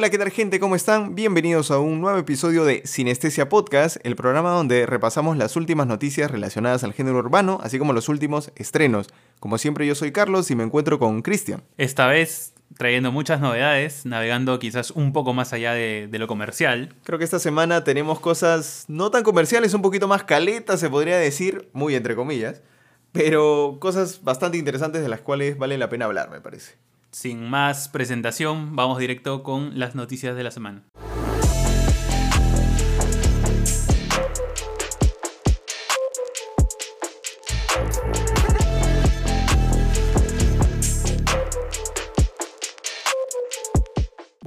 Hola, ¿qué tal gente? ¿Cómo están? Bienvenidos a un nuevo episodio de Sinestesia Podcast, el programa donde repasamos las últimas noticias relacionadas al género urbano, así como los últimos estrenos. Como siempre yo soy Carlos y me encuentro con Cristian. Esta vez trayendo muchas novedades, navegando quizás un poco más allá de, de, lo comercial. Creo que esta semana tenemos cosas no tan comerciales, un poquito más caletas, se podría decir, muy entre comillas, pero cosas bastante interesantes de las cuales vale la pena hablar, me parece. Sin más presentación, vamos directo con las noticias de la semana.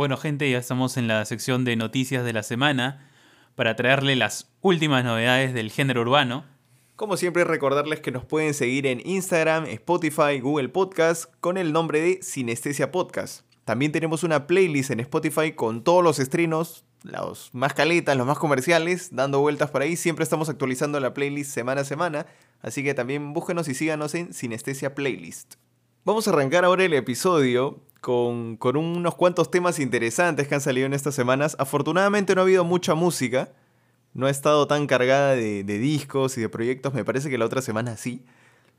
Bueno gente, ya estamos en la sección de noticias de la semana para traerle las últimas novedades del género urbano. Como siempre, recordarles que nos pueden seguir en Instagram, Spotify, Google Podcast con el nombre de Sinestesia Podcast. También tenemos una playlist en Spotify con todos los estrenos, los más caletas, los más comerciales, dando vueltas por ahí. Siempre estamos actualizando la playlist semana a semana, así que también búsquenos y síganos en Sinestesia Playlist. Vamos a arrancar ahora el episodio con, con unos cuantos temas interesantes que han salido en estas semanas. Afortunadamente no ha habido mucha música, no ha estado tan cargada de, de, discos y de proyectos, me parece que la otra semana sí.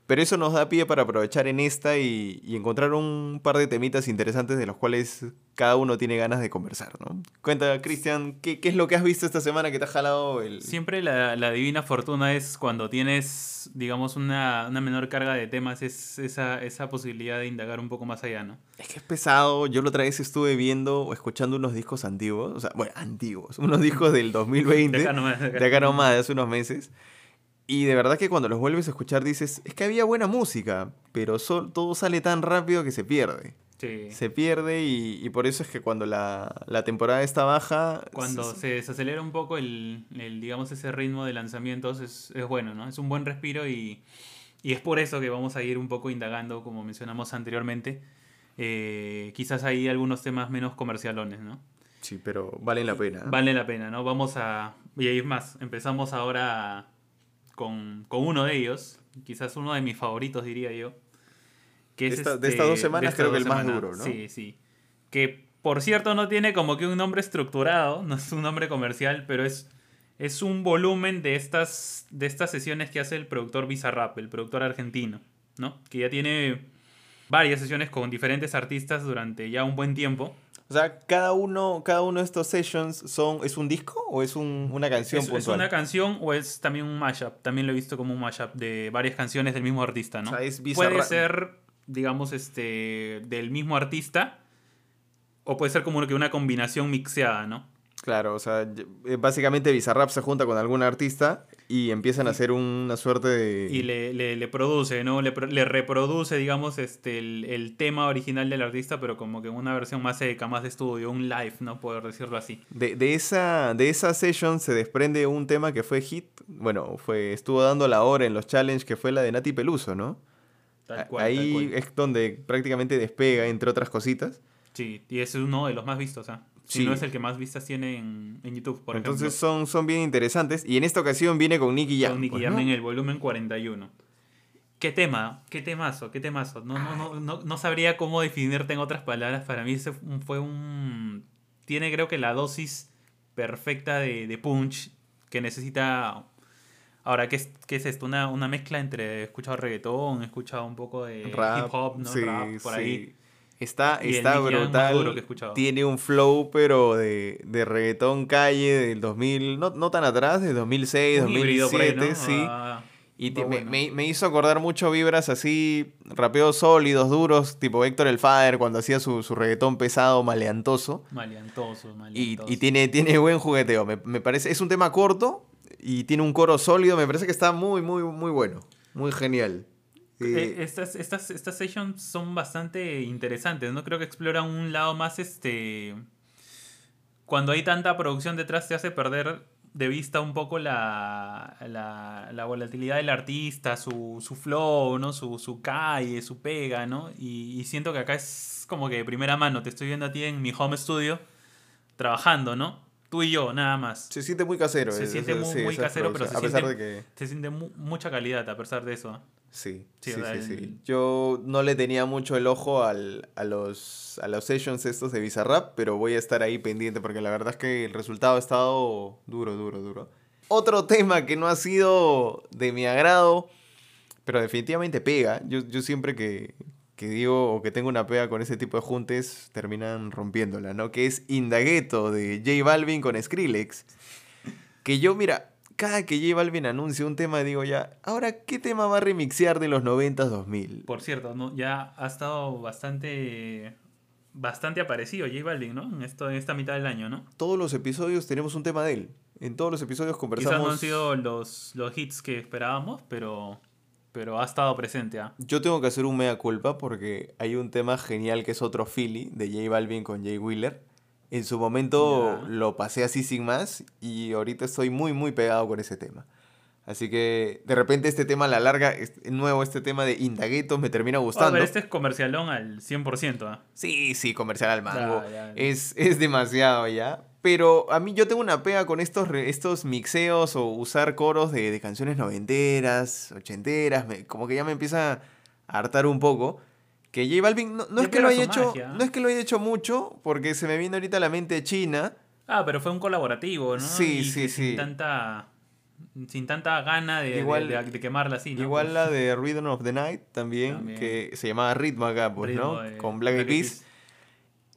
Pero eso nos da pie para aprovechar en esta y, y, encontrar un par de temitas interesantes de los cuales cada uno tiene ganas de conversar, ¿no? Cuenta, Cristian, ¿qué, ¿qué, es lo que has visto esta semana que te ha jalado el...? Siempre la, la divina fortuna es cuando tienes, digamos, una, una menor carga de temas, es esa, esa posibilidad de indagar un poco más allá, ¿no? Es que es pesado, yo la otra vez estuve viendo o escuchando unos discos antiguos, o sea, bueno, antiguos, unos discos del 2020, de acá nomás, de acá, de acá nomás, de hace unos meses. Y de verdad que cuando los vuelves a escuchar dices, es que había buena música, pero sol, todo sale tan rápido que se pierde. Sí. Se pierde y, y, por eso es que cuando la, la temporada está baja... Cuando se, se desacelera un poco el, el, digamos, ese ritmo de lanzamientos es, es, bueno, ¿no? Es un buen respiro y, y, es por eso que vamos a ir un poco indagando, como mencionamos anteriormente. Eh, quizás hay algunos temas menos comercialones, ¿no? Sí, pero valen la pena. Vale la pena, ¿no? Vamos a... Y es más, empezamos ahora... A, con, con, uno de ellos, quizás uno de mis favoritos, diría yo. Que es de, esta, este, de estas dos semanas esta creo que el semanas. más duro, ¿no? Sí, sí. Que por cierto no tiene como que un nombre estructurado, no es un nombre comercial, pero es, es un volumen de estas, de estas sesiones que hace el productor Bizarrap, el productor argentino, ¿no? Que ya tiene varias sesiones con diferentes artistas durante ya un buen tiempo. O sea, cada uno, cada uno de estos sessions son, ¿es un disco o es un, una canción es? Es una canción o es también un mashup. También lo he visto como un mashup de varias canciones del mismo artista, ¿no? O sea, es puede ser, digamos, este, del mismo artista o puede ser como que una combinación mixeada, ¿no? Claro, o sea, básicamente Bizarrap se junta con algún artista y empiezan a hacer una suerte de... Y le, le, le produce, ¿no? Le, le, reproduce, digamos, este, el, el, tema original del artista, pero como que una versión más seca, más de estudio, un live, ¿no? Poder decirlo así. De, de, esa, de esa session se desprende un tema que fue hit, bueno, fue estuvo dando la hora en los challenges, que fue la de Nati Peluso, ¿no? Tal cual, Ahí tal cual. es donde prácticamente despega, entre otras cositas. Sí, y es uno de los más vistos, ¿ah? Si Sí. no es el que más vistas tiene en, en YouTube, por Entonces ejemplo. son, son bien interesantes. Y en esta ocasión viene con Nicky Jam. Con Nicky pues, Jam ¿no? en el volumen 41. ¿Qué tema? ¿Qué temazo? ¿Qué temazo? No, no, no, no, no sabría cómo definirte en otras palabras. Para mí ese fue un... Tiene creo que la dosis perfecta de, de punch que necesita... Ahora, ¿qué es, qué es esto? Una, una mezcla entre... He escuchado reggaetón, he escuchado un poco de Rap, hip hop, ¿no? sí, Rap, por sí. ahí. Está, Y está brutal. Tiene un flow, pero de, de reggaetón calle del 2000, no, no tan atrás, de 2006, Un híbrido por ahí, 2007, ¿no? sí. Ah, Y me, bueno. me- me hizo acordar mucho vibras así, rapeos sólidos, duros, tipo Héctor el Father cuando hacía su, su reggaetón pesado, maleantoso. Maleantoso, Y, maleantoso. y tiene, tiene buen jugueteo. Me, me parece, es un tema corto y tiene un coro sólido. Me parece que está muy, muy, muy bueno. Muy genial. Eh, Eh, estas, estas, estas sessions son bastante interesantes, ¿no? Creo que exploran un lado más, este... Cuando hay tanta producción detrás te hace perder de vista un poco la, la, la volatilidad del artista, su, su flow, ¿no? Su, su calle, su pega, ¿no? Y, y siento que acá es como que de primera mano, te estoy viendo a ti en mi home studio trabajando, ¿no? tú y yo, nada más. Se siente muy casero. Se es- siente es- muy, sí, muy esa casero, pero se siente, pesar de que... se siente mu- mucha calidad a pesar de eso. Sí, Sí, sí, sí, Yo no le tenía mucho el ojo al- a, los, a los sessions estos de Bizarrap, pero voy a estar ahí pendiente porque la verdad es que el resultado ha estado duro, duro, duro. Otro tema que no ha sido de mi agrado, pero definitivamente pega. Yo, yo siempre que, que digo o que tengo una pega con ese tipo de juntes, terminan rompiéndola, ¿no? Que es Indagueto de J Balvin con Skrillex. Que yo, mira, cada que J Balvin anuncia un tema, digo ya, ahora, ¿qué tema va a remixear de los 90s, 2000? Por cierto, ¿no? ya ha estado bastante bastante aparecido J Balvin, ¿no? En, esto, en esta mitad del año, ¿no? Todos los episodios tenemos un tema de él. En todos los episodios Quizás conversamos. no han sido los, los hits que esperábamos, pero, pero ha estado presente. ¿ah? Yo tengo que hacer un mea culpa porque hay un tema genial que es otro Philly de J Balvin con Jay Wheeler. En su momento lo pasé así sin más y ahorita estoy muy muy pegado con ese tema. Así que de repente este tema a la larga, este- nuevo este tema de Indagueto me termina gustando. pero este es comercialón al 100%. ¿ah? Sí, sí, comercial al mango. Ya, ya. Es, es demasiado ya. Pero a mí yo tengo una pega con estos, estos mixeos o usar coros de, de canciones noventeras, ochenteras. me- como que ya me empieza a hartar un poco. Que J Balvin no, no es que lo haya hecho, magia. no es que lo haya hecho mucho, porque se me viene ahorita a la mente China. Ah, pero fue un colaborativo, ¿no? Sí, Y sí, sí. Sin tanta, sin tanta gana de, de- Igual- de, de quemarla así, ¿no? Igual Pues, la de Rhythm of the Night también, También. que se llamaba Ritmo acá, pues, ¿no? de Con Black Eyed Peas.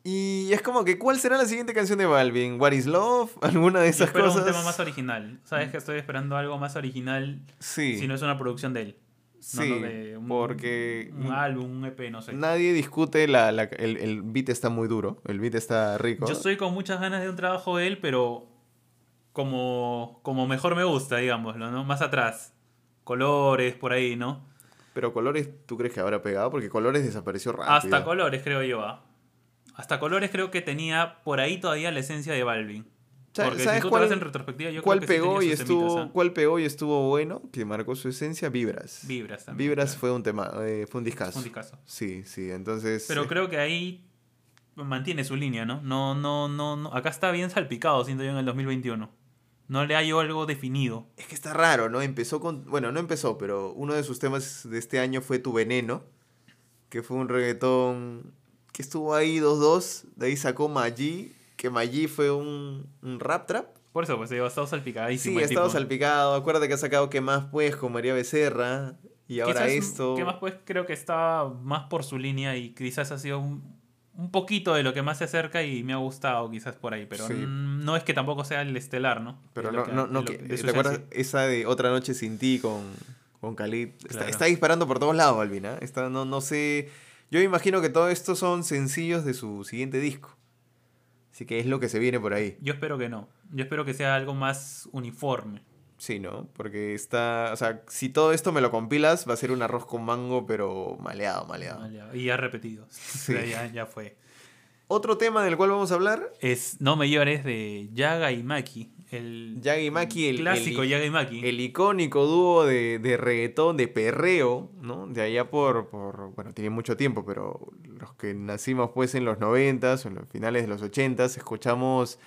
Y es como que, ¿cuál será la siguiente canción de Balvin? ¿What is Love? ¿Alguna de Yo esas espero cosas? un tema más original. ¿Sabes que estoy esperando algo más original Sí. si no es una producción de él? Sí, no de un- porque Un álbum, un EP, no sé. nadie discute la, la- el, el beat está muy duro, el beat está rico. Yo estoy con muchas ganas de un trabajo de él, pero como, como mejor me gusta, digámoslo, ¿no? Más atrás. Colores, por ahí, ¿no? Pero Colores, ¿tú crees que habrá pegado? Porque Colores desapareció rápido. Hasta Colores, creo yo. ¿ah? Hasta Colores creo que tenía por ahí todavía la esencia de Balvin. Porque ¿Sabes si cuál- te vas en retrospectiva, yo ¿Cuál creo que sí pegó y estuvo, ¿ah? cuál pegó y estuvo bueno? Que marcó su esencia, Vibras. Vibras también. Vibras claro. fue un tema, eh, fue un discazo. Un discazo. Sí, sí, entonces... Pero eh, creo que ahí mantiene su línea, ¿no? No, no, no, no. Acá está bien salpicado, siento yo, en el 2021. No le hay algo definido. Es que está raro, ¿no? Empezó con... Bueno, no empezó, pero uno de sus temas de este año fue Tu Veneno, que fue un reggaetón que estuvo ahí 2-2. De ahí sacó Maggi, que Maggi fue un, un rap trap. Por eso, pues, digo, ha estado salpicadísimo. Sí, ha estado salpicado. Acuérdate que ha sacado que más pues con María Becerra. Y ahora Quizás, esto. Que más pues creo que estaba más por su línea y quizás ha sido un, un poquito de lo que más se acerca y me ha gustado quizás por ahí, pero Sí. no es que tampoco sea el estelar, ¿no? Pero no, que- no, no que- ¿Te acuerdas esa de Otra Noche Sin Ti con, con Khalid? Está, Claro. está disparando por todos lados, Balvin, ¿ah? Está- no, no sé... Yo me imagino que todo esto son sencillos de su siguiente disco. Así que es lo que se viene por ahí. Yo espero que no. Yo espero que sea algo más uniforme. Sí, ¿no? Porque está... O sea, si todo esto me lo compilas, va a ser un arroz con mango, pero maleado, maleado. Ya, Y ya repetido. Sí. Ya, ya, ya fue. Otro tema del cual vamos a hablar, Es No me llores de Yaga y Maki. El el, clásico el, Yaga y Maki. el icónico dúo de, de reggaetón, de perreo, ¿no? De allá por, por, bueno, tiene mucho tiempo, pero los que nacimos pues en los 90 o en los finales de los 80 escuchamos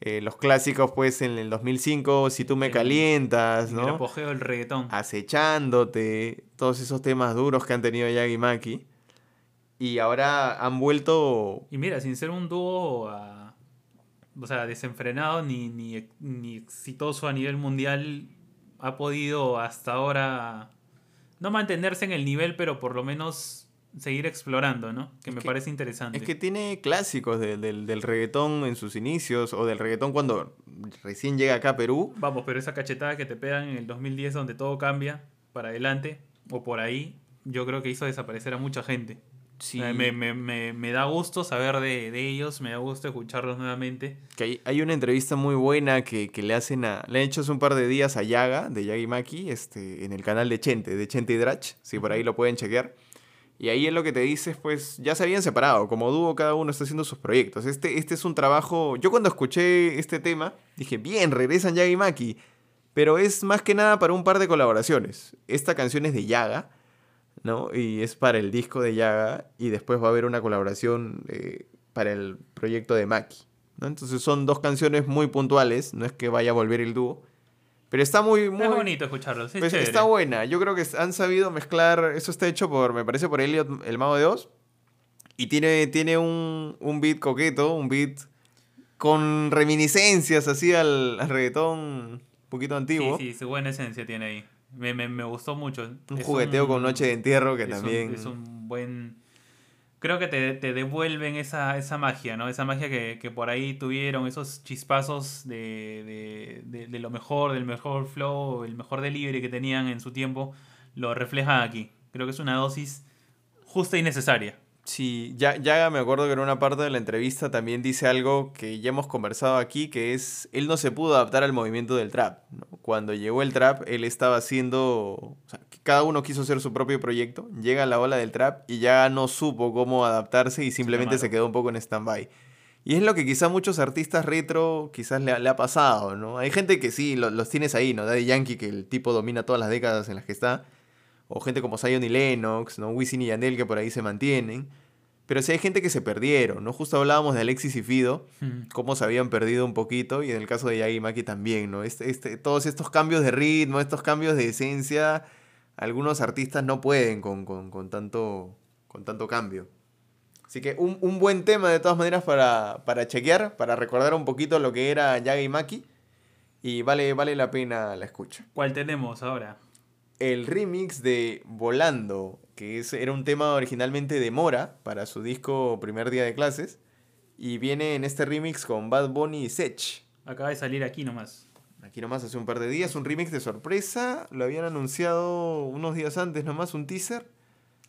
eh, los clásicos pues en el 2005, Si tú me El- calientas, En el ¿no? apogeo del reggaetón. Acechándote, todos esos temas duros que han tenido Yagi Maki. Y ahora han vuelto Y mira, sin ser un dúo ah, o sea, desenfrenado ni, ni, ni exitoso a nivel mundial, ha podido hasta ahora no mantenerse en el nivel, pero por lo menos seguir explorando, ¿no? Que Es me que- parece interesante. Es que tiene clásicos de- del, del reggaetón en sus inicios, o del reggaetón cuando recién llega acá a Perú. Vamos, pero esa cachetada que te pegan en el 2010 donde todo cambia para adelante o por ahí, yo creo que hizo desaparecer a mucha gente. Sí. Me, me, me, me da gusto saber de, de ellos, me da gusto escucharlos nuevamente. Que hay, hay una entrevista muy buena que, que le hacen a. Le han hecho hace un par de días a Yaga, de Yagi Maki, este, en el canal de Chente, de Chente y Drach. Si por ahí lo pueden chequear. Y ahí es lo que te dices, pues ya se habían separado. Como dúo, cada uno está haciendo sus proyectos. Este, este es un trabajo. Yo cuando escuché este tema, dije, bien, regresan Yagi Maki. Pero es más que nada para un par de colaboraciones. Esta canción es de Yaga, ¿no? Y es para el disco de Yaga. Y después va a haber una colaboración eh, para el proyecto de Maki. ¿no? Entonces son dos canciones muy puntuales, no es que vaya a volver el dúo. Pero está muy, muy... Es bonito escucharlo, sí, pues, está buena. Yo creo que han sabido mezclar. Eso está hecho por, me parece, por Elliot, el mago de Oz. Y tiene, tiene un, un beat coqueto, un beat con reminiscencias así al, al reggaetón un poquito antiguo. Sí, sí, su buena esencia tiene ahí. Me, me, me gustó mucho. Un Es jugueteo con Noche de Entierro que es un- también... es un buen... Creo que te, te devuelven esa, esa magia, ¿no? Esa magia que, que por ahí tuvieron, esos chispazos de, de, de- de lo mejor, del mejor flow, el mejor delivery que tenían en su tiempo, lo reflejan aquí. Creo que es una dosis justa y necesaria. Sí, ya, ya me acuerdo que en una parte de la entrevista también dice algo que ya hemos conversado aquí, que es, él no se pudo adaptar al movimiento del trap. ¿no? Cuando llegó el trap, él estaba haciendo, o sea, cada uno quiso hacer su propio proyecto, llega la ola del trap y ya no supo cómo adaptarse y simplemente se quedó un poco en stand-by. Y es lo que quizá muchos artistas retro quizás le, ha- le ha pasado, ¿no? Hay gente que sí, lo- los tienes ahí, ¿no? Daddy Yankee, que el tipo domina todas las décadas en las que está. O gente como Zion y Lennox, ¿no? Wisin y Yandel que por ahí se mantienen. Pero sí hay gente que se perdieron, ¿no? Justo hablábamos de Alexis y Fido, cómo se habían perdido un poquito, y en el caso de Yagi y Maki también, ¿no? Este, este, todos estos cambios de ritmo, estos cambios de esencia, algunos artistas no pueden con, con- con tanto, con tanto cambio. Así que un, un buen tema de todas maneras para, para chequear, para recordar un poquito lo que era Yagi y Maki, y vale, vale la pena la escucha ¿Cuál tenemos ahora? El remix de Volando, que es, era un tema originalmente de Mora para su disco Primer Día de Clases, y viene en este remix con Bad Bunny y Sech. Acaba de salir aquí nomás. Aquí nomás hace un par de días, un remix de sorpresa, lo habían anunciado unos días antes nomás, un teaser,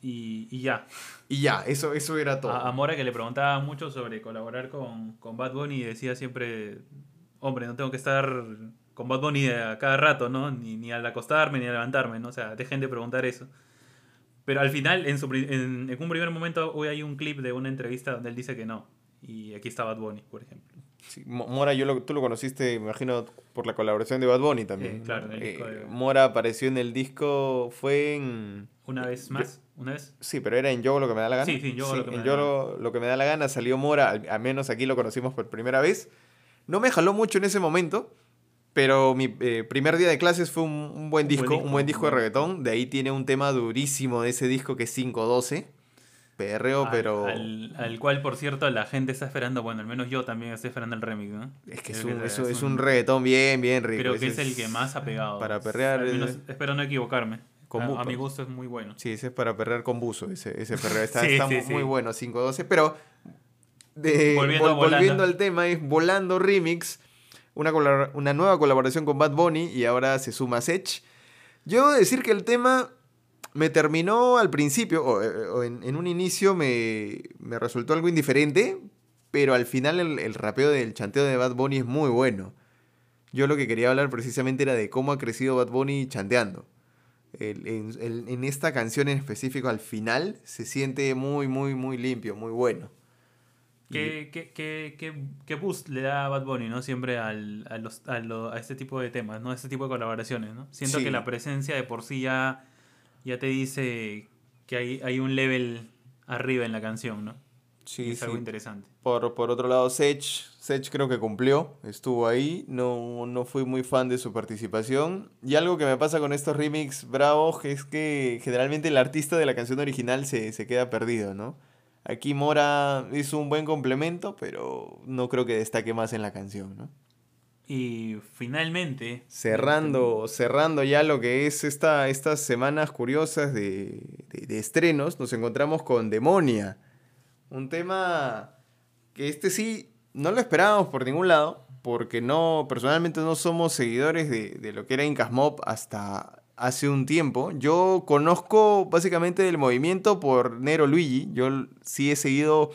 Y, y ya. y ya, eso, eso era todo. A, a Mora que le preguntaba mucho sobre colaborar con, con Bad Bunny y decía siempre, hombre, no tengo que estar con Bad Bunny a cada rato, ¿no? Ni, ni al acostarme ni al levantarme, ¿no? O sea, dejen de preguntar eso. Pero al final, en, su, pri- en, en un primer momento, hoy hay un clip de una entrevista donde él dice que no. Y aquí está Bad Bunny, por ejemplo. Sí, Mo- Mora, yo lo- tú lo conociste, me imagino, por la colaboración de Bad Bunny también. Eh, claro, en el disco Eh, Mora apareció en el disco, fue en... Una vez más, una vez. Sí, pero era en Yo lo que me da la gana. Sí, sí, Yo lo que me en da Yo la lo, lo que me da la gana salió Mora, al, al menos aquí lo conocimos por primera vez. No me jaló mucho en ese momento, pero mi eh, primer día de clases fue un, un buen disco, un buen disco de reggaetón. De ahí tiene un tema durísimo de ese disco que es 512. Perreo, Al- pero Al, al cual, por cierto, la gente está esperando, bueno, al menos yo también estoy esperando el remix, ¿no? es que es un, es un- es un reggaetón bien, bien rico. Creo que es el que más ha pegado. Para perrear, Al menos eh, espero no equivocarme. con a, mi gusto es muy bueno. Sí, ese es para perrear con buzo, ese, ese perreo. Está, Sí, está sí, mu- muy sí. bueno, 512. Pero de, Volviendo vol- volviendo al tema, es Volando Remix, una, una nueva colaboración con Bad Bunny y ahora se suma Sech. Yo debo decir que el tema me terminó al principio, o, eh, en, un inicio me, me resultó algo indiferente, pero al final el, rapeo del chanteo de Bad Bunny es muy bueno. Yo lo que quería hablar precisamente era de cómo ha crecido Bad Bunny chanteando. En esta canción en específico, al final, se siente muy, muy, muy limpio, muy bueno. ¿Qué, qué, qué, qué, boost le da Bad Bunny, ¿no? Siempre al, a, los, a, lo- a este tipo de temas, ¿no? A este tipo de colaboraciones, ¿no? Siento Sí. que la presencia de por sí ya, ya te dice que hay, hay un level arriba en la canción, ¿no? sí, es algo interesante. Por, por otro lado, Sech, Sech creo que cumplió, estuvo ahí, no, no fui muy fan de su participación. Y algo que me pasa con estos remix bravos es que generalmente el artista de la canción original se, se queda perdido, ¿no? Aquí Mora hizo un buen complemento, pero no creo que destaque más en la canción, ¿no? Y finalmente... Cerrando, cerrando ya lo que es esta, estas semanas curiosas de, de- de estrenos, nos encontramos con Demonia. Un tema que este sí no lo esperábamos por ningún lado, porque no, personalmente no somos seguidores de, de lo que era Incas Mob hasta hace un tiempo. Yo conozco básicamente del movimiento por Nero Luigi. Yo sí he seguido,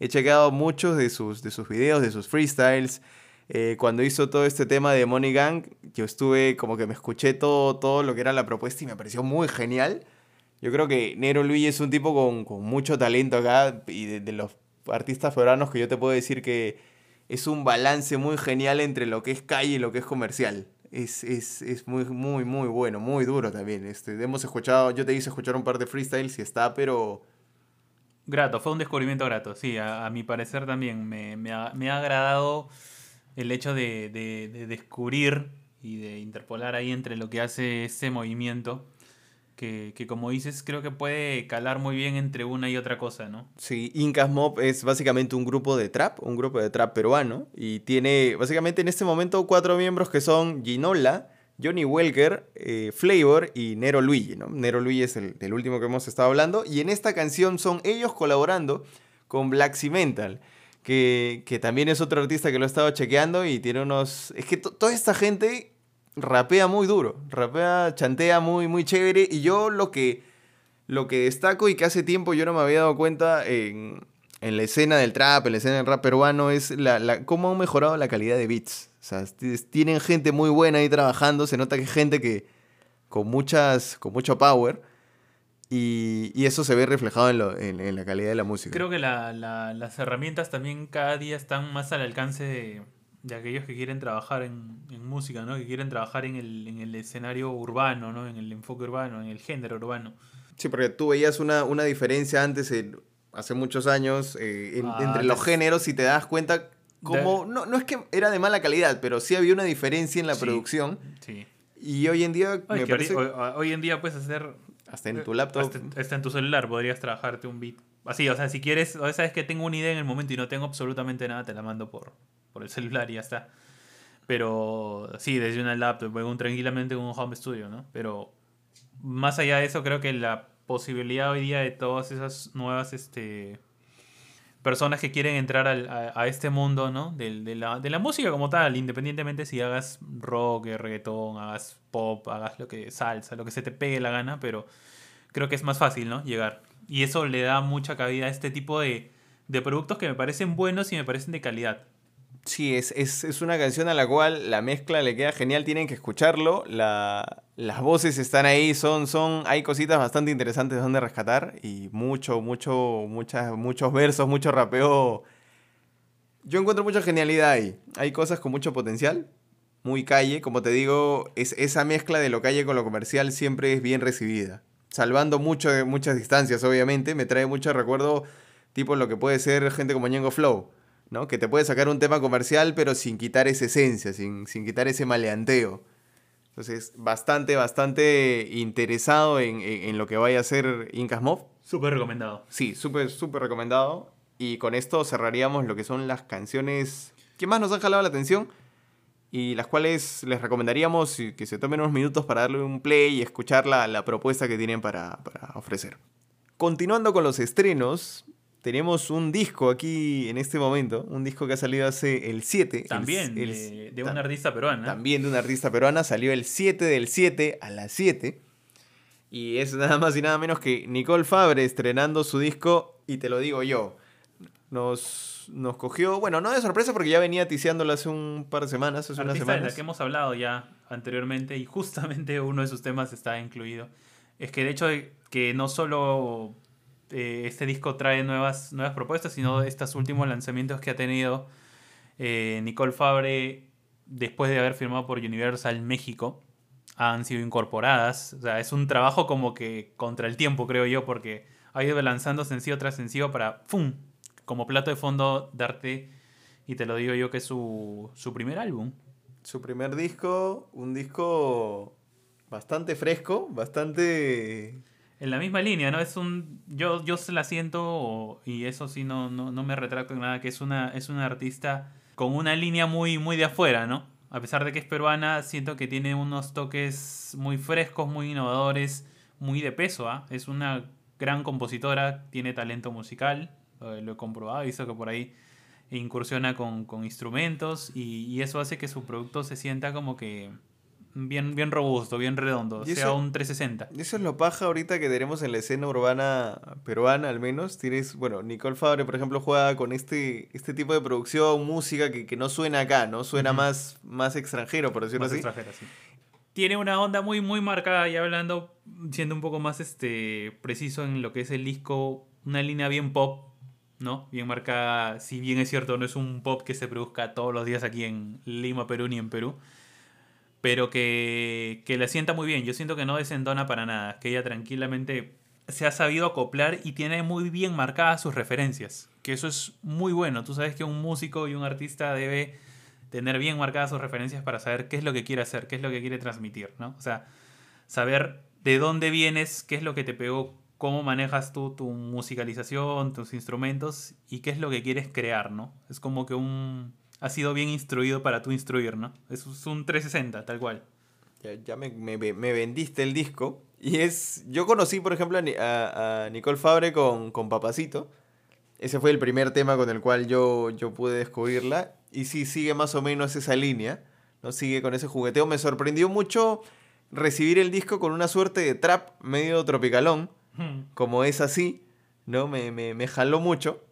he chequeado muchos de sus, de sus videos, de sus freestyles. Eh, cuando hizo todo este tema de Money Gang, yo estuve como que me escuché todo, todo lo que era la propuesta y me pareció muy genial. Yo creo que Nero Luigi es un tipo con, con mucho talento acá y de, de los artistas peruanos que yo te puedo decir que es un balance muy genial entre lo que es calle y lo que es comercial. Es, es, es muy, muy, muy bueno, muy duro también. Este, hemos escuchado, yo te hice escuchar un par de freestyles y está, pero Grato, fue un descubrimiento grato, sí, a, mi parecer también. Me, me, ha, me ha agradado el hecho de- de descubrir y de interpolar ahí entre lo que hace ese movimiento, que, como dices, creo que puede calar muy bien entre una y otra cosa, ¿no? Sí, Incas Mob es básicamente un grupo de trap, un grupo de trap peruano, y tiene básicamente en este momento cuatro miembros que son Ginola, Johnny Welker, eh, Flavor y Nero Luigi, ¿no? Nero Luigi es el, el último que hemos estado hablando, y en esta canción son ellos colaborando con Black Cimental, que, que también es otro artista que lo he estado chequeando y tiene unos... Es que to- toda esta gente rapea muy duro, rapea, chantea muy, muy chévere, y yo lo que... Lo que destaco y que hace tiempo yo no me había dado cuenta en, en la escena del trap, en la escena del rap peruano, es la, la- cómo han mejorado la calidad de beats. O sea, tienen gente muy buena ahí trabajando, se nota que es gente que con, muchas, con mucho power y, y eso se ve reflejado en, lo- en- la calidad de la música. Creo que la- la- las herramientas también cada día están más al alcance de, de aquellos que quieren trabajar en, en música, ¿no? Que quieren trabajar en el, en el escenario urbano, ¿no? En el enfoque urbano, en el género urbano. Sí, porque tú veías una, una diferencia antes, hace muchos años, eh, en- Ah, entre los géneros y te das cuenta como... No, no es que era de mala calidad, pero sí había una diferencia en la Sí. producción. Sí. Y hoy en día me parece... hoy, hoy- hoy en día puedes hacer... hasta en tu laptop... Hasta, hasta en tu celular podrías trabajarte un beat. Así, o sea, si quieres, o sabes que tengo una idea en el momento y no tengo absolutamente nada, te la mando por, por el celular y ya está. Pero sí, desde una laptop, un- tranquilamente en un home studio, ¿no? Pero más allá de eso, creo que la posibilidad hoy día de todas esas nuevas este, personas que quieren entrar al- a, este mundo, ¿no? Del- De, la, de la música como tal, independientemente si hagas rock, reggaetón, hagas pop, hagas lo que salsa, lo que se te pegue la gana, pero creo que es más fácil, ¿no? Llegar. Y eso le da mucha cabida a este tipo de, de productos que me parecen buenos y me parecen de calidad. Sí, es, es, es una canción a la cual la mezcla le queda genial, tienen que escucharlo. La, las voces están ahí, son, son, hay cositas bastante interesantes donde rescatar y mucho, mucho, muchas, muchos versos, mucho rapeo. Yo encuentro mucha genialidad ahí. Hay cosas con mucho potencial, muy calle, como te digo, es, esa mezcla de lo calle con lo comercial siempre es bien recibida. Salvando mucho, muchas distancias, obviamente, me trae mucho recuerdo, tipo lo que puede ser gente como Ñengo Flow. ¿No? Que te puede sacar un tema comercial, pero sin quitar esa esencia, sin, sin quitar ese maleanteo. Entonces, bastante, bastante interesado en, en- en lo que vaya a ser Incas Mob. Súper recomendado. Sí, súper, súper recomendado. Y con esto cerraríamos lo que son las canciones que más nos han jalado la atención y las cuales les recomendaríamos y que se tomen unos minutos para darle un play y escuchar la, la propuesta que tienen para, para ofrecer. Continuando con los estrenos, tenemos un disco aquí en este momento, un disco que ha salido hace el 7. el- También el- de, de tam- una artista peruana. también de una artista peruana, salió el 7 del 7 a las 7. Y es nada más y nada menos que Nicole Fabre estrenando su disco, y te lo digo yo, nos, nos cogió, bueno, no de sorpresa porque ya venía ticiándolo hace un par de semanas, hace unas artista de la que hemos hablado ya anteriormente y justamente uno de sus temas está incluido. Es que de hecho que no solo eh, este disco trae nuevas, nuevas propuestas, sino estos últimos lanzamientos que ha tenido eh, Nicole Fabre después de haber firmado por Universal México han sido incorporadas. O sea, es un trabajo como que contra el tiempo, creo yo, porque ha ido lanzando sencillo tras sencillo para, ¡fum!, como plato de fondo darte, y te lo digo yo, que es su, su primer álbum. Su primer disco, un disco bastante fresco, bastante... En la misma línea, ¿no? Es un. Yo, yo se la siento, y eso sí no, no, no me retracto en nada, que es una, es una artista con una línea muy, muy de afuera, ¿no? A pesar de que es peruana, siento que tiene unos toques muy frescos, muy innovadores, muy de peso, ¿ah? Es una gran compositora, tiene talento musical, lo, he comprobado, hizo que por ahí incursiona con, con instrumentos, y eso hace que su producto se sienta como que bien, bien robusto, bien redondo, sea un 360. Y Eso es lo paja ahorita que tenemos en la escena urbana peruana, al menos. Tienes, bueno, Nicole Fabre, por ejemplo, juega con este, este tipo de producción, música que, que no suena acá, ¿no? Suena más, más extranjero, por decirlo Más así. extranjera, sí. Tiene una onda muy, muy marcada y hablando, siendo un poco más este, preciso en lo que es el disco, una línea bien pop, ¿no? Bien marcada, si bien es cierto, no es un pop que se produzca todos los días aquí en Lima, Perú, ni en Perú, pero que, que la sienta muy bien. Yo siento que no desentona para nada, que ella tranquilamente se ha sabido acoplar y tiene muy bien marcadas sus referencias. Que eso es muy bueno. Tú sabes que un músico y un artista debe tener bien marcadas sus referencias para saber qué es lo que quiere hacer, qué es lo que quiere transmitir, ¿no? O sea, saber de dónde vienes, qué es lo que te pegó, cómo manejas tú tu musicalización, tus instrumentos y qué es lo que quieres crear, ¿no? Es como que un... Ha sido bien instruido para tú instruir, ¿no? Es un 360, tal cual. Ya, me, vendiste el disco. Y es. Yo conocí, por ejemplo, a, Nicole Fabre con, con, Papacito. Ese fue el primer tema con el cual yo, yo pude descubrirla. Y sí, sigue más o menos esa línea. ¿no? Sigue con ese jugueteo. Me sorprendió mucho recibir el disco con una suerte de trap medio tropicalón como es así, ¿no? Me, me, jaló mucho.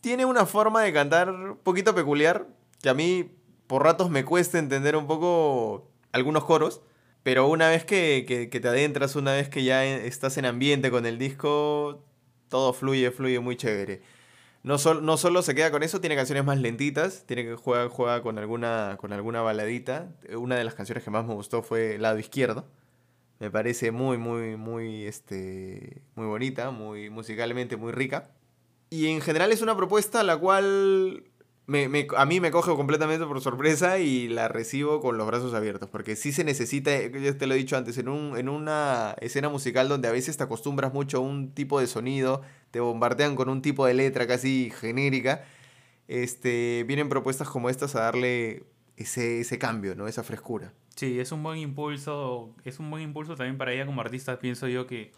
Tiene una forma de cantar un poquito peculiar, que a mí por ratos me cuesta entender un poco algunos coros, pero una vez que, que, te adentras, una vez que ya estás en ambiente con el disco, todo fluye, fluye muy chévere. No, no solo se queda con eso, tiene canciones más lentitas, tiene que juega, juega con alguna, con alguna baladita. Una de las canciones que más me gustó fue Lado Izquierdo me parece muy, muy, muy, este, muy bonita, muy musicalmente muy rica. Y en general es una propuesta la cual me, a mí me coge completamente por sorpresa y la recibo con los brazos abiertos, porque sí se necesita, ya te lo he dicho antes, en, un, en una escena musical donde a veces te acostumbras mucho a un tipo de sonido, te bombardean con un tipo de letra casi genérica, este, vienen propuestas como estas a darle ese, ese cambio, ¿no? esa frescura. Sí, es un buen impulso, es un buen impulso también para ella como artista, pienso yo que,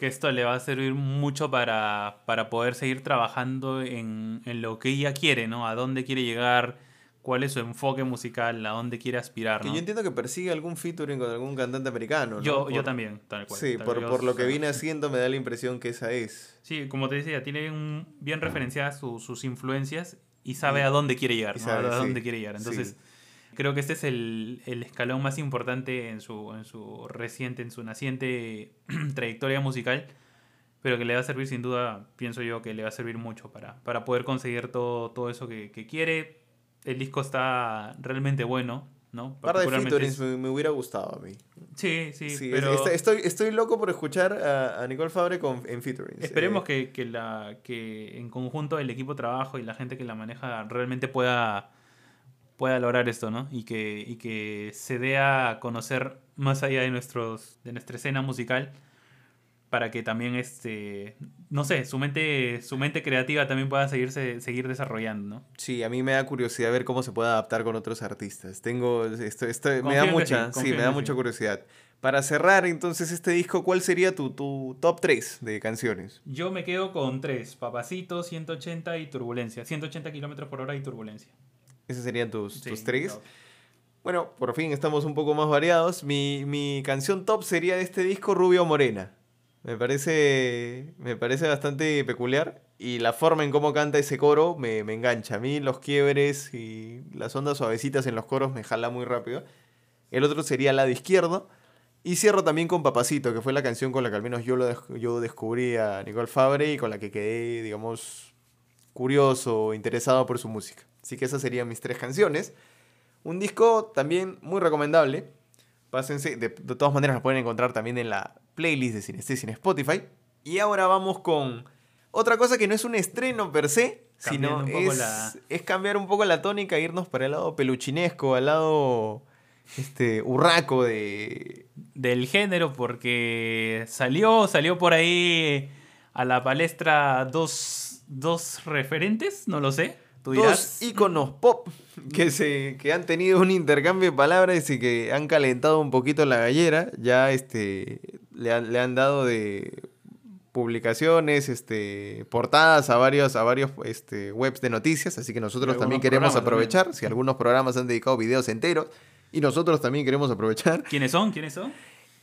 que esto le va a servir mucho para, para poder seguir trabajando en, en, lo que ella quiere, ¿no? A dónde quiere llegar, cuál es su enfoque musical, a dónde quiere aspirar, ¿no? yo entiendo que persigue algún featuring con algún cantante americano, ¿no? Yo, yo también, tal cual. Sí, por, por lo que vine haciendo me da la impresión que esa es. Sí, como te decía, tiene bien, bien referenciadas sus influencias y sabe a dónde quiere llegar, ¿no? a dónde quiere llegar. Entonces... Creo que este es el, escalón más importante en su, en su reciente, en su naciente trayectoria musical, pero que le va a servir sin duda, pienso yo, que le va a servir mucho para, para poder conseguir todo, todo eso que, quiere. El disco está realmente bueno, ¿no? Par de featurings me, hubiera gustado a mí. Sí, sí, pero... Estoy, estoy loco por escuchar a, Nicole Fabre con, en featurings. Esperemos eh. que, la, que en conjunto el equipo de trabajo y la gente que la maneja realmente pueda pueda lograr esto, ¿no? Y que, y que se dé a conocer más allá de, nuestros, de nuestra escena musical para que también, este, no sé, su mente, su mente creativa también pueda seguirse, seguir desarrollando, ¿no? Sí, a mí me da curiosidad ver cómo se puede adaptar con otros artistas. Tengo, esto, esto me da mucha, sí, me da mucha curiosidad. Para cerrar entonces este disco, ¿cuál sería tu, tu top 3 de canciones? Yo me quedo con 3, Papacito, 180 y Turbulencia. 180 kilómetros por hora y Turbulencia. Esos serían tus, tus tres. Bueno, por fin estamos un poco más variados. Mi, canción top sería de este disco Rubio Morena. Me parece, me parece bastante peculiar y la forma en cómo canta ese coro me, engancha. A mí los quiebres y las ondas suavecitas en los coros me jala muy rápido. El otro sería Lado Izquierdo. Y cierro también con Papacito, que fue la canción con la que al menos yo, lo, yo descubrí a Nicole Fabre y con la que quedé, digamos, curioso, interesado por su música. Así que esas serían mis tres canciones. Un disco también muy recomendable. Pásense, de, todas maneras lo pueden encontrar también en la playlist de Sinestesia en Spotify. Y ahora vamos con otra cosa que no es un estreno per se, sino es, es, cambiar un poco la tónica e irnos para el lado peluchinesco, al lado este urraco de del género porque salió salió por ahí a la palestra dos, dos referentes, no lo sé Dos íconos pop que, se, que han tenido un intercambio de palabras y que han calentado un poquito la gallera. Ya este, le, han, le han dado de publicaciones, este, portadas a varios, a varios este, webs de noticias, así que nosotros también queremos aprovechar, si algunos programas han dedicado videos enteros, y nosotros también queremos aprovechar. ¿Quiénes son? ¿Quiénes son?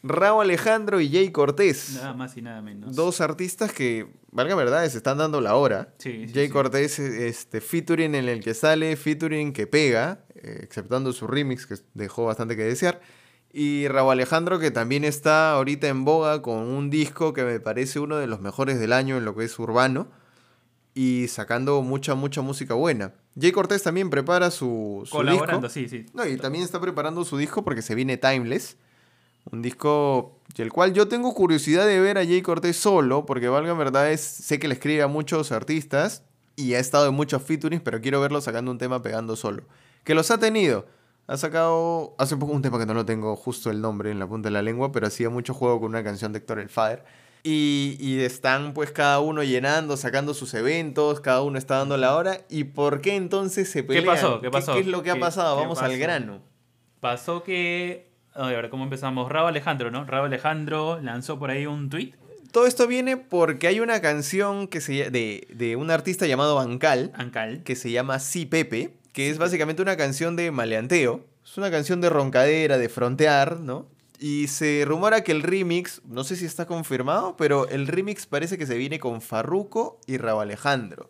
Raúl Alejandro y Jay Cortés. Nada más y nada menos. Dos artistas que, valga verdad, se están dando la hora. Jay Cortés, este, featuring en el que sale, featuring que pega, eh, exceptando su remix que dejó bastante que desear. Y Raúl Alejandro que también está ahorita en boga con un disco que me parece uno de los mejores del año en lo que es urbano. Y sacando mucha, mucha música buena. Jay Cortés también prepara su, su Colaborando, sí, sí. No, y también está preparando su disco porque se viene Timeless un disco el cual yo tengo curiosidad de ver a Jay Cortés solo, porque valga en verdad es, sé que le escribe a muchos artistas y ha estado en muchos featurings, pero quiero verlo sacando un tema pegando solo. Que los ha tenido. Ha sacado hace poco un tema que no lo tengo justo el nombre en la punta de la lengua, pero hacía mucho juego con una canción de Héctor El Father. Y, y están pues cada uno llenando, sacando sus eventos, cada uno está dando la hora. ¿Y por qué entonces se pelean? ¿Qué pasó? ¿Qué pasó? ¿Qué, es lo que ha ¿Qué- pasado? Vamos al grano. Pasó que. A ver, ¿cómo empezamos? Rabo Alejandro, ¿no? Rabo Alejandro lanzó por ahí un tweet. Todo esto viene porque hay una canción que se, de, de un artista llamado Bancal, Ancal. que se llama Sí Pepe, que es básicamente una canción de maleanteo. Es una canción de roncadera, de frontear, ¿no? Y se rumora que el remix, no sé si está confirmado, pero el remix parece que se viene con Farruko y Rabo Alejandro.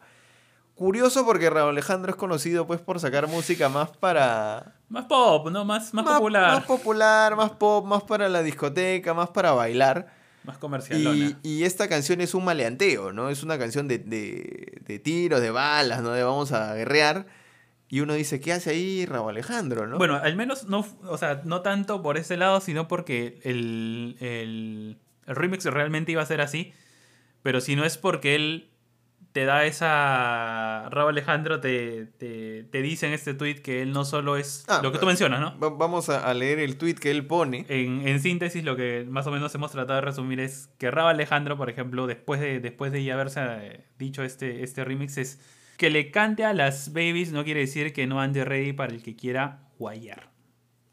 Curioso porque Rabo Alejandro es conocido pues por sacar música más para... Más pop, ¿no? Más, más, popular. Más popular, más pop, más para la discoteca, más para bailar. más comercialona. Y, y esta canción es un maleanteo, ¿no? Es una canción de, de, de tiros, de balas, ¿no? De vamos a guerrear. Y uno dice, ¿qué hace ahí Rabo Alejandro, no? Bueno, al menos no, o sea, no tanto por ese lado, sino porque el, el, el remix realmente iba a ser así. Pero si no es porque él te da esa. Rabo Alejandro te, te, te dice en este tweet que él no solo es Ah, lo que tú mencionas, ¿no? Va- Vamos a, leer el tweet que él pone. En, en síntesis, lo que más o menos hemos tratado de resumir es que Rabo Alejandro, por ejemplo, después de, después de ya haberse eh, dicho este, este remix, es que le cante a las babies no quiere decir que no ande ready para el que quiera guayar.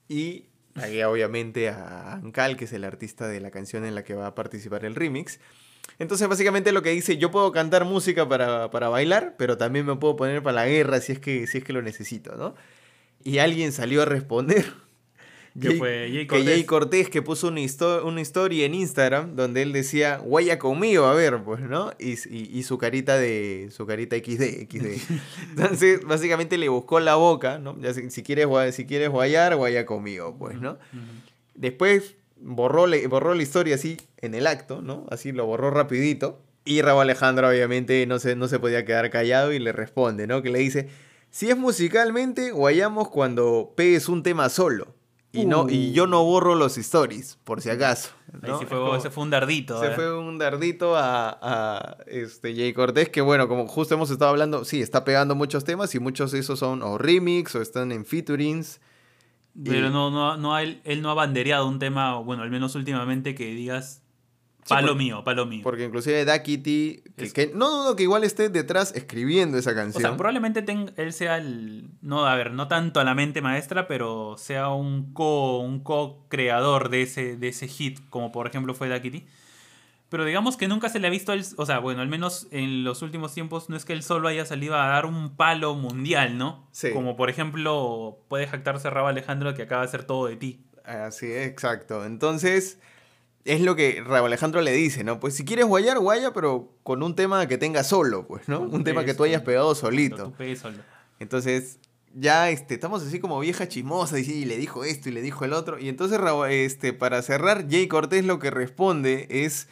Y ahí obviamente a Ankal, que es el artista de la canción en la que va a participar el remix. Entonces básicamente lo que dice, yo puedo cantar música para, para bailar, pero también me puedo poner para la guerra si es que, si es que lo necesito, ¿no? Y alguien salió a responder. Que Jay- fue Jay que Jay Cortés. Cortés que puso una, histo- una historia en Instagram donde él decía, guaya conmigo, a ver, pues, ¿no? Y, y- y su carita de, su carita XD, XD. Entonces, básicamente le buscó la boca, ¿no? Ya si, si quieres, si quieres guayar, guaya conmigo, pues, ¿no? Después borró, le- borró la historia así en el acto, ¿no? Así lo borró rapidito. Y Rabo Alejandro obviamente no se, no se podía quedar callado y le responde, ¿no? Que le dice, si es musicalmente, guayamos cuando pegues un tema solo. Y, no, y yo no borro los stories, por si acaso. Ahí ¿no? sí Es fue, como- ese fue un dardito. se ¿eh? fue un dardito a, a, este, Jay Cortés, que bueno, como justo hemos estado hablando, sí, está pegando muchos temas y muchos de esos son o remix o están en featurings. Pero Y- no, no, no él, él no ha bandereado un tema, bueno, al menos últimamente, que digas palo por- mío, palo mío. Porque inclusive Dakity, que, Es- que no dudo que igual esté detrás escribiendo esa o canción. sea, probablemente ten- él sea el. No, a ver, no tanto a la mente maestra, pero sea un co un co-creador de ese, de ese hit, como por ejemplo fue Dakity. Pero digamos que nunca se le ha visto, él- o sea, bueno, al menos en los últimos tiempos no es que él solo haya salido a dar un palo mundial, ¿no? Sí. Como por ejemplo puede jactarse Rabo Alejandro que acaba de hacer todo de ti. Así es, exacto. Entonces, es lo que Rabo Alejandro le dice, ¿no? Pues si quieres guayar, guaya, pero con un tema que tenga solo, pues, ¿no? Un tema que tú hayas pegado solito. Tú solo. Entonces, ya este, estamos así como vieja chismosa, y, sí, y le dijo esto y le dijo el otro. Y entonces, Rabo- este, para cerrar, Jay Cortés lo que responde es,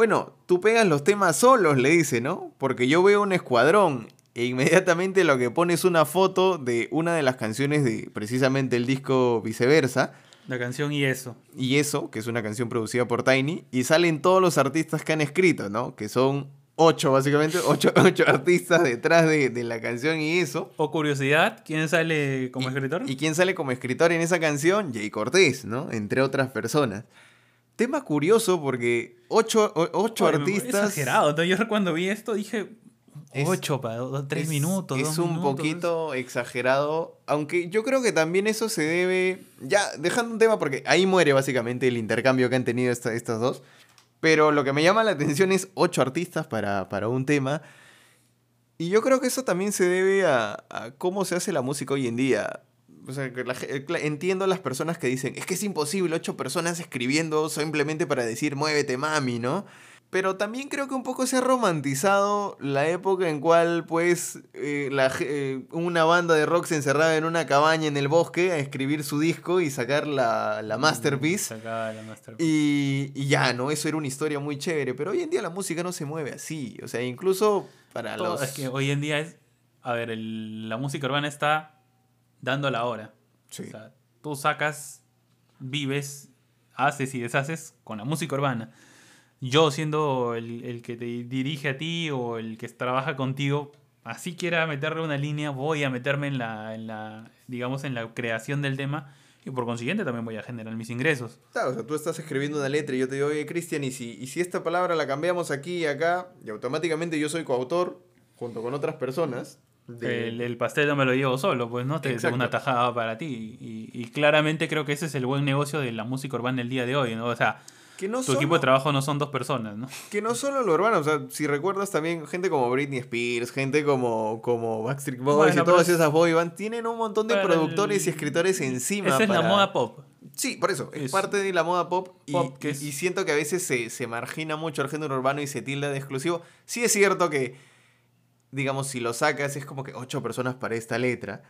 bueno, tú pegas los temas solos, le dice, ¿no? Porque yo veo un escuadrón. E inmediatamente lo que pone es una foto de una de las canciones de precisamente el disco Viceversa. La canción y eso. Y eso, que es una canción producida por Tiny, y salen todos los artistas que han escrito, ¿no? Que son ocho, básicamente, ocho, ocho artistas detrás de, de la canción y eso. O curiosidad, ¿quién sale como Y- escritor? ¿Y quién sale como escritor en esa canción? Jay Cortés, ¿no? Entre otras personas. Tema curioso porque ocho, o- ocho Oye, artistas... Exagerado. ¿no? Yo cuando vi esto dije, Es- ocho para tres es- minutos. Es dos un minutos. poquito exagerado, aunque yo creo que también eso se debe, ya dejando un tema porque ahí muere básicamente el intercambio que han tenido esta- estas dos, pero lo que me llama la atención es ocho artistas para, para un tema, y yo creo que eso también se debe a, a cómo se hace la música hoy en día. O sea, que la cla- entiendo a las personas que dicen, es que es imposible ocho personas escribiendo simplemente para decir muévete mami, ¿no? Pero también creo que un poco se ha romantizado la época en cual, pues, eh, la eh, una banda de rock se encerraba en una cabaña en el bosque a escribir su disco y sacar la, la masterpiece. Sacaba la masterpiece. Y, y ya, ¿no? Eso era una historia muy chévere. Pero hoy en día la música no se mueve así. O sea, incluso para Todo- los... Es que hoy en día es. A ver, el- la música urbana está dando la hora. Sí. O sea, tú sacas, vives, haces y deshaces con la música urbana. Yo siendo el, el que te dirige a ti o el que trabaja contigo, así quiera meterle una línea, voy a meterme en la, en la, digamos, en la creación del tema y por consiguiente también voy a generar mis ingresos. Claro, o sea, tú estás escribiendo una letra y yo te digo, oye, Cristian, ¿y si, y si esta palabra la cambiamos aquí y acá, y automáticamente yo soy coautor, junto con otras personas. De- El, el pastel no me lo llevo solo, pues no, te Exacto. una tajada para ti. Y, y claramente creo que ese es el buen negocio de la música urbana del día de hoy, ¿no? O sea, que no tu solo- equipo de trabajo no son dos personas, ¿no? Que no solo lo urbano, o sea, si recuerdas también gente como Britney Spears, gente como, como Backstreet Boys Bueno, y todas es- esas boy bands, tienen un montón de productores el- y escritores encima. Esa es la moda pop. Sí, por eso, es, Es- parte de la moda pop y, que y- es- y siento que a veces se, se margina mucho el género urbano y se tilda de exclusivo. Sí es cierto que, digamos, si lo sacas es como que ocho personas para esta letra,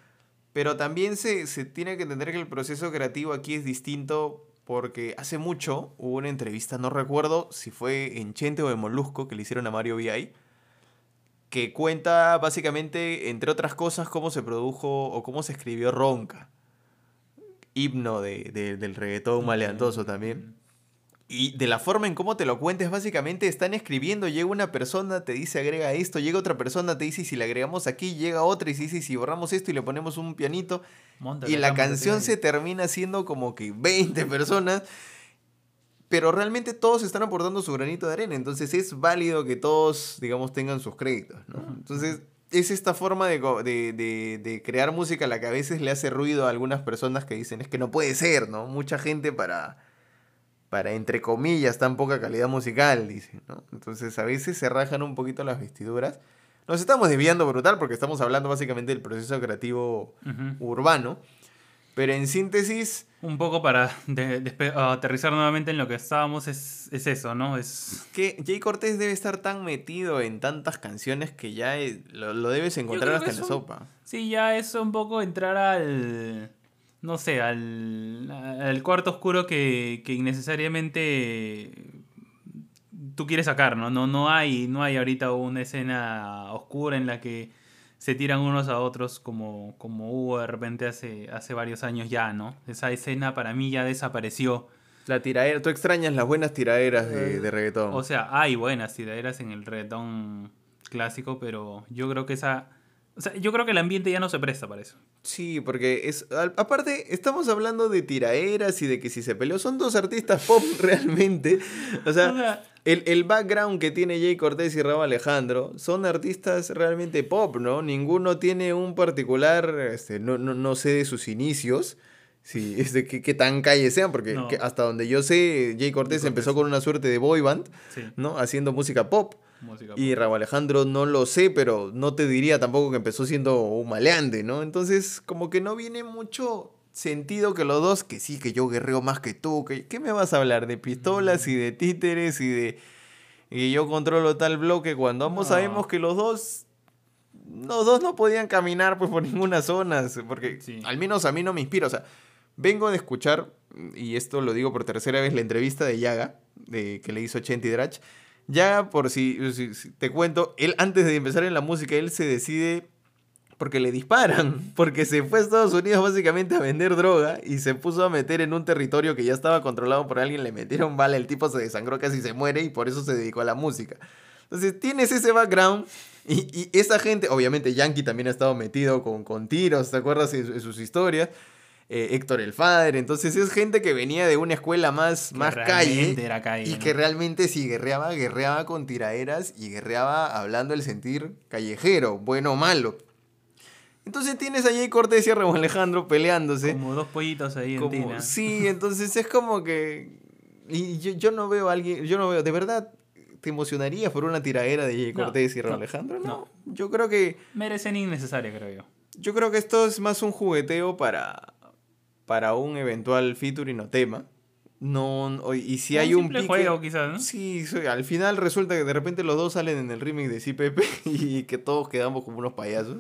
pero también se, se tiene que entender que el proceso creativo aquí es distinto porque hace mucho hubo una entrevista, no recuerdo si fue en Chente o en Molusco, que le hicieron a Mario VI, que cuenta básicamente, entre otras cosas, cómo se produjo o cómo se escribió Ronca himno de, de- del reggaetón maleantoso también. Y de la forma en cómo te lo cuentes, básicamente están escribiendo, llega una persona, te dice agrega esto, llega otra persona, te dice si le agregamos aquí, llega otra y dice si borramos esto y le ponemos un pianito. Y la canción se termina siendo como que 20 personas. Pero realmente todos están aportando su granito de arena. Entonces es válido que todos, digamos, tengan sus créditos. ¿no? Entonces es esta forma de, de, de- de crear música la que a veces le hace ruido a algunas personas que dicen es que no puede ser, ¿no? Mucha gente para, para entre comillas, tan poca calidad musical, dicen, ¿no? Entonces a veces se rajan un poquito las vestiduras. Nos estamos desviando brutal porque estamos hablando básicamente del proceso creativo urbano. Pero en síntesis, Un poco para de- aterrizar nuevamente en lo que estábamos, es, es eso, ¿no? Es que Jay Cortés debe estar tan metido en tantas canciones que ya eh, lo, lo debes encontrar hasta en la un- sopa. Sí, ya es un poco entrar al. No sé, al, al cuarto oscuro que, que innecesariamente tú quieres sacar, ¿no? No, no, hay, no hay ahorita una escena oscura en la que se tiran unos a otros como, como hubo de repente hace, hace varios años ya, ¿no? Esa escena para mí ya desapareció. La tiradera, tú extrañas las buenas tiraderas de, de reggaetón. O sea, hay buenas tiraderas en el reggaetón clásico, pero yo creo que esa... O sea, yo creo que el ambiente ya no se presta para eso. Sí, porque es. Aparte, estamos hablando de tiraderas y de que si se peleó. Son dos artistas pop realmente. O sea, O sea, el, el background que tiene Jay Cortés y Raúl Alejandro son artistas realmente pop, ¿no? Ninguno tiene un particular. Este, no, no, no sé de sus inicios. Sí, es de qué, qué tan calle sean, porque No. que hasta donde yo sé, Jay Cortés Cortés. empezó con una suerte de boy band, Sí, ¿no? Haciendo música pop. Música. Y Raúl Alejandro no lo sé, pero no te diría tampoco que empezó siendo un maleante, ¿no? Entonces, como que no viene mucho sentido que los dos, que sí, que yo guerreo más que tú, que ¿qué me vas a hablar? De pistolas y de títeres y de y que yo controlo tal bloque cuando ambos No. sabemos que los dos los dos no podían caminar pues por ninguna zona, porque Sí. al menos a mí no me inspira, o sea, vengo de escuchar y esto lo digo por tercera vez la entrevista de Yaga de que le hizo Chenti Drach. Yaga por si, te cuento, él antes de empezar en la música él se decide porque le disparan, porque se fue a Estados Unidos básicamente a vender droga y se puso a meter en un territorio que ya estaba controlado por alguien, le metieron bala, el tipo se desangró casi se muere y por eso se dedicó a la música. Entonces tienes ese background y, y esa gente, obviamente Yankee también ha estado metido con, con tiros, ¿te acuerdas de sus historias? Eh, Héctor el Padre, entonces es gente que venía de una escuela más, Que más calle era calle, y ¿no? que realmente si guerreaba, guerreaba con tiraderas y guerreaba hablando el sentir callejero, bueno o malo. Entonces tienes a Jay Cortés y a Raúl Alejandro peleándose. Como dos pollitos ahí en Como- tina. sí, entonces es como que. Y yo, yo no veo a alguien. Yo no veo. ¿De verdad te emocionarías por una tiradera de Jay No, Cortés y Raúl no, Alejandro? No. no. Yo creo que. Merecen innecesaria, creo yo. Yo creo que esto es más un jugueteo para. Para un eventual featuring o tema. No. Y si hay un pique. juego, quizás, ¿no? Sí, al final resulta que de repente los dos salen en el remix de CPP y que todos quedamos como unos payasos.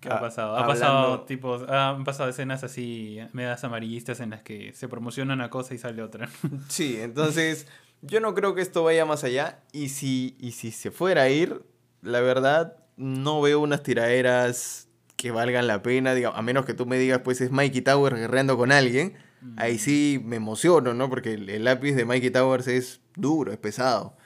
¿Qué ha Ah, pasado? Ha pasado tipos, han pasado escenas así, medias amarillistas en las que se promociona una cosa y sale otra. Sí, entonces yo no creo que esto vaya más allá. Y si, y si se fuera a ir, la verdad, no veo unas tiraderas que valgan la pena. Digamos, a menos que tú me digas, pues es Mikey Tower guerreando con alguien. ahí sí me emociono, ¿no? Porque el, el lápiz de Mikey Towers es duro, es pesado.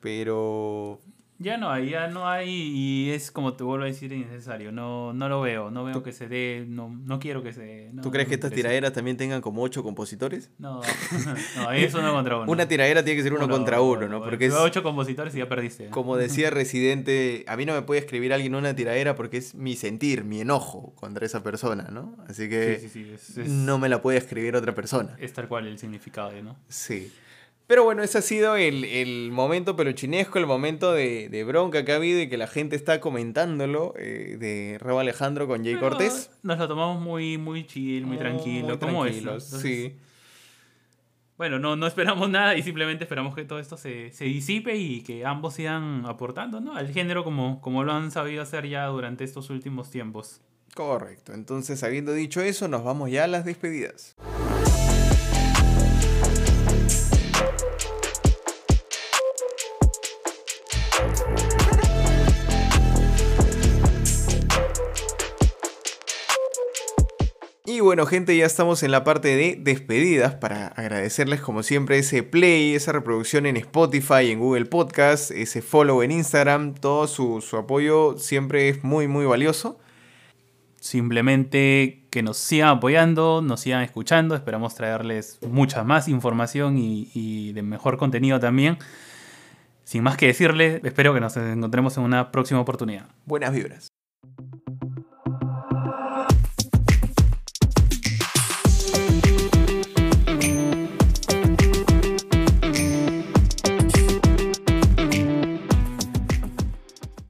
Pero Ya no hay, ya no hay y es como te vuelvo a decir innecesario. No, no lo veo, no veo que se dé, no, no quiero que se dé. no, ¿Tú crees que estas tiraderas también tengan como ocho compositores? No, no, es uno contra uno. Una tiradera tiene que ser uno, contra uno, ¿no? Porque es, ocho compositores y ya perdiste. ¿no? como decía Residente, a mí no me puede escribir alguien una tiradera porque es mi sentir, mi enojo contra esa persona, ¿no? Así que Sí, sí, sí. Es, es- no me la puede escribir otra persona. es tal cual el significado, ¿no? Sí. Pero bueno, ese ha sido el, el momento peluchinesco, el momento de, de bronca que ha habido y que la gente está comentándolo eh, de Raúl Alejandro con Jay Pero Cortés. Nos lo tomamos muy, muy chill, muy tranquilo. Muy ¿Cómo es? tranquilos, Entonces, Sí. Bueno, no, no esperamos nada y simplemente esperamos que todo esto se, se disipe y que ambos sigan aportando ¿no? al género como, como lo han sabido hacer ya durante estos últimos tiempos. Correcto. Entonces, habiendo dicho eso, nos vamos ya a las despedidas. Bueno, gente, ya estamos en la parte de despedidas para agradecerles como siempre ese play, esa reproducción en Spotify, en Google Podcast, ese follow en Instagram, todo su, su apoyo siempre es muy, muy valioso. Simplemente que nos sigan apoyando, nos sigan escuchando. Esperamos traerles mucha más información y, y de mejor contenido también. Sin más que decirles, espero que nos encontremos en una próxima oportunidad. Buenas vibras.